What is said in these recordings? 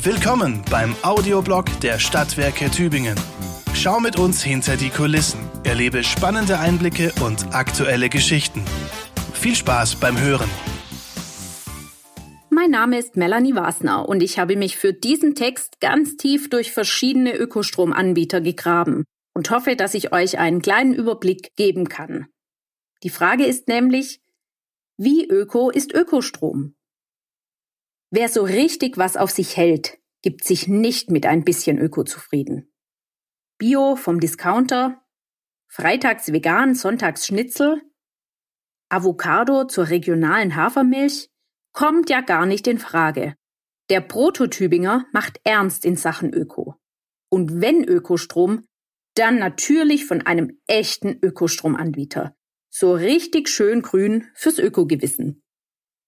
Willkommen beim Audioblog der Stadtwerke Tübingen. Schau mit uns hinter die Kulissen, erlebe spannende Einblicke und aktuelle Geschichten. Viel Spaß beim Hören. Mein Name ist Melanie Wasner und ich habe mich für diesen Text ganz tief durch verschiedene Ökostromanbieter gegraben und hoffe, dass ich euch einen kleinen Überblick geben kann. Die Frage ist nämlich, wie öko ist Ökostrom? Wer so richtig was auf sich hält, gibt sich nicht mit ein bisschen Öko zufrieden. Bio vom Discounter, freitags vegan, sonntags Schnitzel, Avocado zur regionalen Hafermilch kommt ja gar nicht in Frage. Der Prototypinger macht ernst in Sachen Öko. Und wenn Ökostrom, dann natürlich von einem echten Ökostromanbieter. So richtig schön grün fürs Ökogewissen.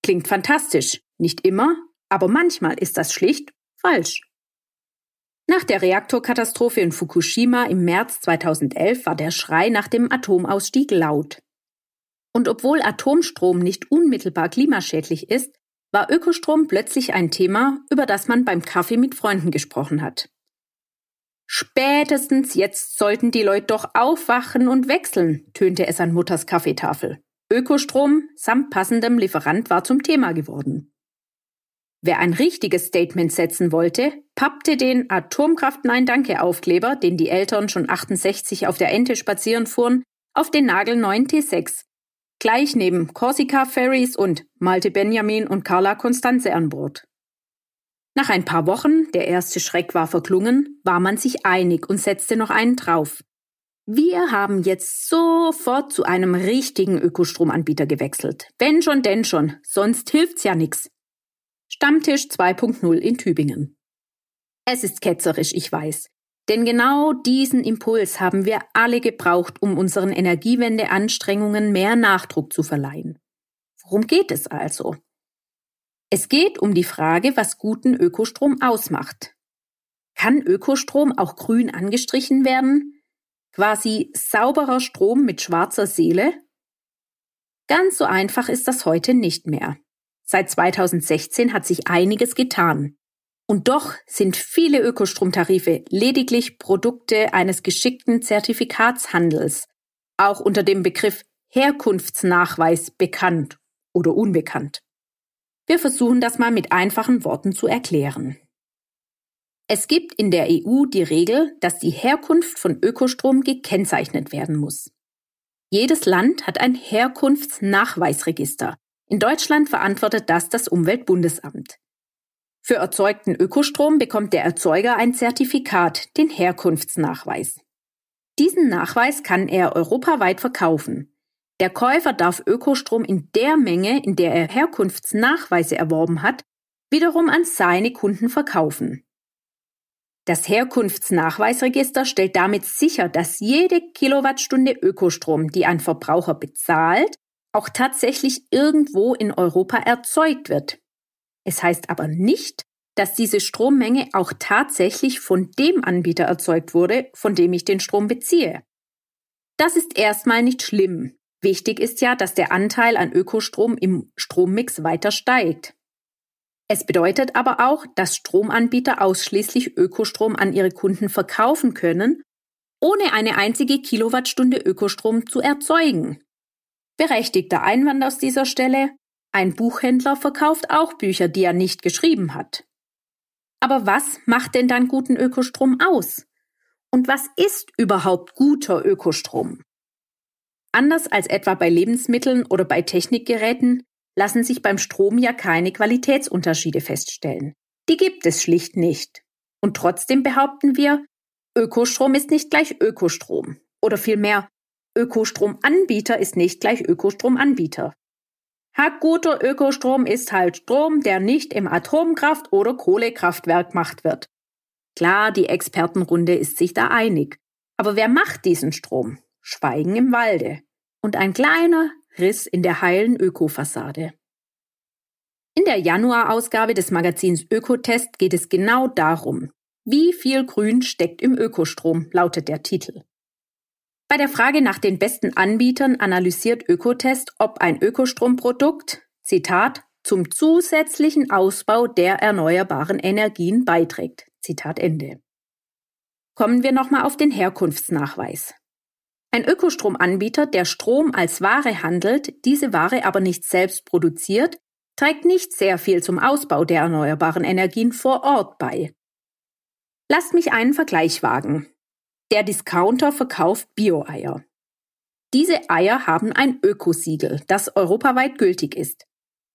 Klingt fantastisch. Nicht immer, aber manchmal ist das schlicht falsch. Nach der Reaktorkatastrophe in Fukushima im März 2011 war der Schrei nach dem Atomausstieg laut. Und obwohl Atomstrom nicht unmittelbar klimaschädlich ist, war Ökostrom plötzlich ein Thema, über das man beim Kaffee mit Freunden gesprochen hat. Spätestens jetzt sollten die Leute doch aufwachen und wechseln, tönte es an Mutters Kaffeetafel. Ökostrom samt passendem Lieferant war zum Thema geworden. Wer ein richtiges Statement setzen wollte, pappte den Atomkraft Nein Danke Aufkleber, den die Eltern schon 68 auf der Ente spazieren fuhren, auf den nagelneuen T6. Gleich neben Corsica Ferries und Malte Benjamin und Carla Constanze an Bord. Nach ein paar Wochen, der erste Schreck war verklungen, war man sich einig und setzte noch einen drauf. Wir haben jetzt sofort zu einem richtigen Ökostromanbieter gewechselt. Wenn schon, denn schon, sonst hilft's ja nix. Stammtisch 2.0 in Tübingen. Es ist ketzerisch, ich weiß. Denn genau diesen Impuls haben wir alle gebraucht, um unseren Energiewendeanstrengungen mehr Nachdruck zu verleihen. Worum geht es also? Es geht um die Frage, was guten Ökostrom ausmacht. Kann Ökostrom auch grün angestrichen werden? Quasi sauberer Strom mit schwarzer Seele? Ganz so einfach ist das heute nicht mehr. Seit 2016 hat sich einiges getan. Und doch sind viele Ökostromtarife lediglich Produkte eines geschickten Zertifikatshandels, auch unter dem Begriff Herkunftsnachweis bekannt oder unbekannt. Wir versuchen das mal mit einfachen Worten zu erklären. Es gibt in der EU die Regel, dass die Herkunft von Ökostrom gekennzeichnet werden muss. Jedes Land hat ein Herkunftsnachweisregister, in Deutschland verantwortet das das Umweltbundesamt. Für erzeugten Ökostrom bekommt der Erzeuger ein Zertifikat, den Herkunftsnachweis. Diesen Nachweis kann er europaweit verkaufen. Der Käufer darf Ökostrom in der Menge, in der er Herkunftsnachweise erworben hat, wiederum an seine Kunden verkaufen. Das Herkunftsnachweisregister stellt damit sicher, dass jede Kilowattstunde Ökostrom, die ein Verbraucher bezahlt, auch tatsächlich irgendwo in Europa erzeugt wird. Es heißt aber nicht, dass diese Strommenge auch tatsächlich von dem Anbieter erzeugt wurde, von dem ich den Strom beziehe. Das ist erstmal nicht schlimm. Wichtig ist ja, dass der Anteil an Ökostrom im Strommix weiter steigt. Es bedeutet aber auch, dass Stromanbieter ausschließlich Ökostrom an ihre Kunden verkaufen können, ohne eine einzige Kilowattstunde Ökostrom zu erzeugen. Berechtigter Einwand aus dieser Stelle, ein Buchhändler verkauft auch Bücher, die er nicht geschrieben hat. Aber was macht denn dann guten Ökostrom aus? Und was ist überhaupt guter Ökostrom? Anders als etwa bei Lebensmitteln oder bei Technikgeräten lassen sich beim Strom ja keine Qualitätsunterschiede feststellen. Die gibt es schlicht nicht. Und trotzdem behaupten wir, Ökostrom ist nicht gleich Ökostrom. Oder vielmehr, Ökostromanbieter ist nicht gleich Ökostromanbieter. Hackguter Ökostrom ist halt Strom, der nicht im Atomkraft- oder Kohlekraftwerk gemacht wird. Klar, die Expertenrunde ist sich da einig. Aber wer macht diesen Strom? Schweigen im Walde. Und ein kleiner Riss in der heilen Ökofassade. In der Januarausgabe des Magazins Ökotest geht es genau darum. Wie viel Grün steckt im Ökostrom, lautet der Titel. Bei der Frage nach den besten Anbietern analysiert Ökotest, ob ein Ökostromprodukt, Zitat, zum zusätzlichen Ausbau der erneuerbaren Energien beiträgt. Zitat Ende. Kommen wir nochmal auf den Herkunftsnachweis. Ein Ökostromanbieter, der Strom als Ware handelt, diese Ware aber nicht selbst produziert, trägt nicht sehr viel zum Ausbau der erneuerbaren Energien vor Ort bei. Lasst mich einen Vergleich wagen. Der Discounter verkauft Bio-Eier. Diese Eier haben ein Ökosiegel, das europaweit gültig ist.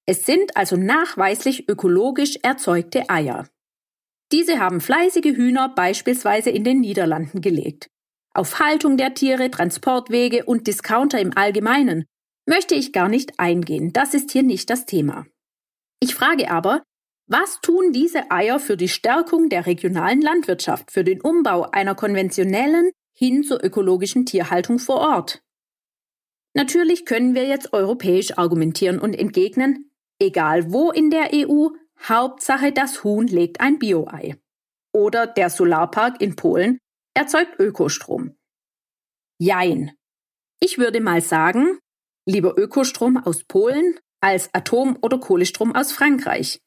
Es sind also nachweislich ökologisch erzeugte Eier. Diese haben fleißige Hühner beispielsweise in den Niederlanden gelegt. Auf Haltung der Tiere, Transportwege und Discounter im Allgemeinen möchte ich gar nicht eingehen, das ist hier nicht das Thema. Ich frage aber, was tun diese Eier für die Stärkung der regionalen Landwirtschaft, für den Umbau einer konventionellen hin zur ökologischen Tierhaltung vor Ort? Natürlich können wir jetzt europäisch argumentieren und entgegnen, egal wo in der EU, Hauptsache das Huhn legt ein Bio-Ei. Oder der Solarpark in Polen erzeugt Ökostrom. Jein. Ich würde mal sagen, lieber Ökostrom aus Polen als Atom- oder Kohlestrom aus Frankreich.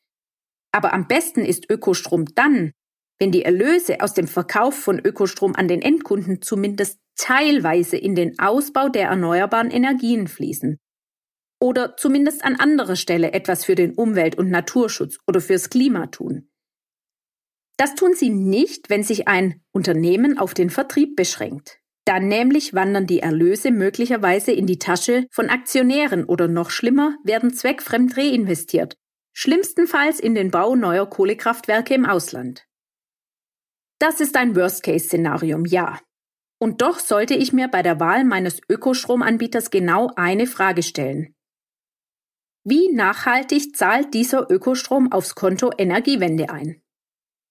Aber am besten ist Ökostrom dann, wenn die Erlöse aus dem Verkauf von Ökostrom an den Endkunden zumindest teilweise in den Ausbau der erneuerbaren Energien fließen. Oder zumindest an anderer Stelle etwas für den Umwelt- und Naturschutz oder fürs Klima tun. Das tun sie nicht, wenn sich ein Unternehmen auf den Vertrieb beschränkt. Dann nämlich wandern die Erlöse möglicherweise in die Tasche von Aktionären oder noch schlimmer werden zweckfremd reinvestiert, schlimmstenfalls in den Bau neuer Kohlekraftwerke im Ausland. Das ist ein Worst-Case-Szenarium, ja. Und doch sollte ich mir bei der Wahl meines Ökostromanbieters genau eine Frage stellen. Wie nachhaltig zahlt dieser Ökostrom aufs Konto Energiewende ein?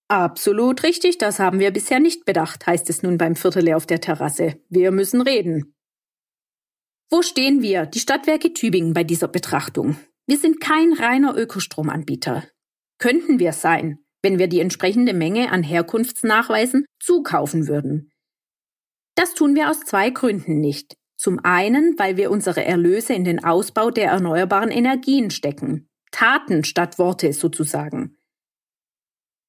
Absolut richtig, das haben wir bisher nicht bedacht, heißt es nun beim Viertel auf der Terrasse. Wir müssen reden. Wo stehen wir, die Stadtwerke Tübingen, bei dieser Betrachtung? Wir sind kein reiner Ökostromanbieter. Könnten wir sein, wenn wir die entsprechende Menge an Herkunftsnachweisen zukaufen würden. Das tun wir aus zwei Gründen nicht. Zum einen, weil wir unsere Erlöse in den Ausbau der erneuerbaren Energien stecken. Taten statt Worte sozusagen.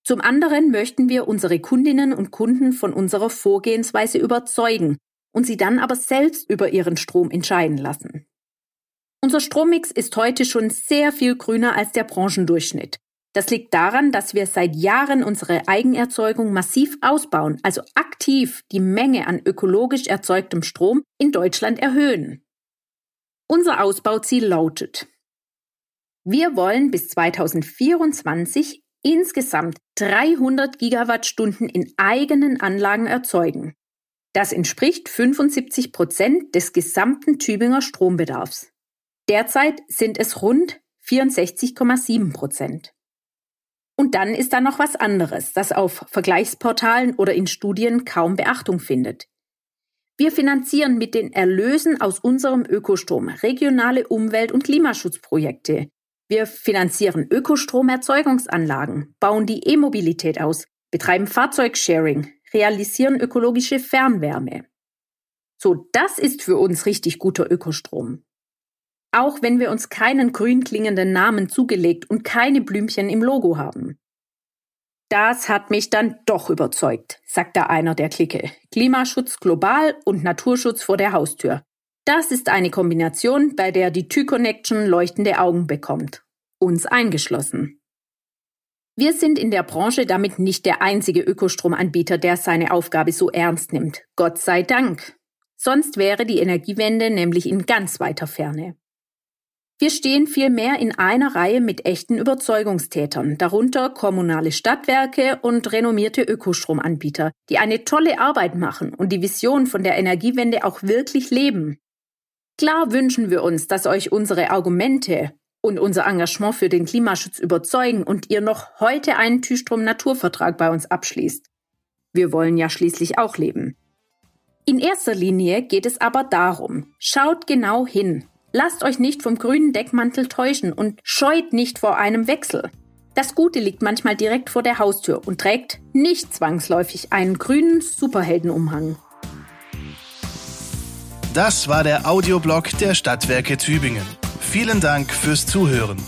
Zum anderen möchten wir unsere Kundinnen und Kunden von unserer Vorgehensweise überzeugen und sie dann aber selbst über ihren Strom entscheiden lassen. Unser Strommix ist heute schon sehr viel grüner als der Branchendurchschnitt. Das liegt daran, dass wir seit Jahren unsere Eigenerzeugung massiv ausbauen, also aktiv die Menge an ökologisch erzeugtem Strom in Deutschland erhöhen. Unser Ausbauziel lautet, wir wollen bis 2024 insgesamt 300 Gigawattstunden in eigenen Anlagen erzeugen. Das entspricht 75 Prozent des gesamten Tübinger Strombedarfs. Derzeit sind es rund 64,7 Prozent. Und dann ist da noch was anderes, das auf Vergleichsportalen oder in Studien kaum Beachtung findet. Wir finanzieren mit den Erlösen aus unserem Ökostrom regionale Umwelt- und Klimaschutzprojekte, wir finanzieren Ökostromerzeugungsanlagen, bauen die E-Mobilität aus, betreiben Fahrzeugsharing, realisieren ökologische Fernwärme. So, das ist für uns richtig guter Ökostrom. Auch wenn wir uns keinen grün klingenden Namen zugelegt und keine Blümchen im Logo haben. Das hat mich dann doch überzeugt, sagt da einer der Clique. Klimaschutz global und Naturschutz vor der Haustür. Das ist eine Kombination, bei der die Tü-Connection leuchtende Augen bekommt. Uns eingeschlossen. Wir sind in der Branche damit nicht der einzige Ökostromanbieter, der seine Aufgabe so ernst nimmt. Gott sei Dank. Sonst wäre die Energiewende nämlich in ganz weiter Ferne. Wir stehen vielmehr in einer Reihe mit echten Überzeugungstätern, darunter kommunale Stadtwerke und renommierte Ökostromanbieter, die eine tolle Arbeit machen und die Vision von der Energiewende auch wirklich leben. Klar wünschen wir uns, dass euch unsere Argumente und unser Engagement für den Klimaschutz überzeugen und ihr noch heute einen Tüstrom-Naturvertrag bei uns abschließt. Wir wollen ja schließlich auch leben. In erster Linie geht es aber darum, schaut genau hin, lasst euch nicht vom grünen Deckmantel täuschen und scheut nicht vor einem Wechsel. Das Gute liegt manchmal direkt vor der Haustür und trägt nicht zwangsläufig einen grünen Superheldenumhang. Das war der Audioblog der Stadtwerke Tübingen. Vielen Dank fürs Zuhören.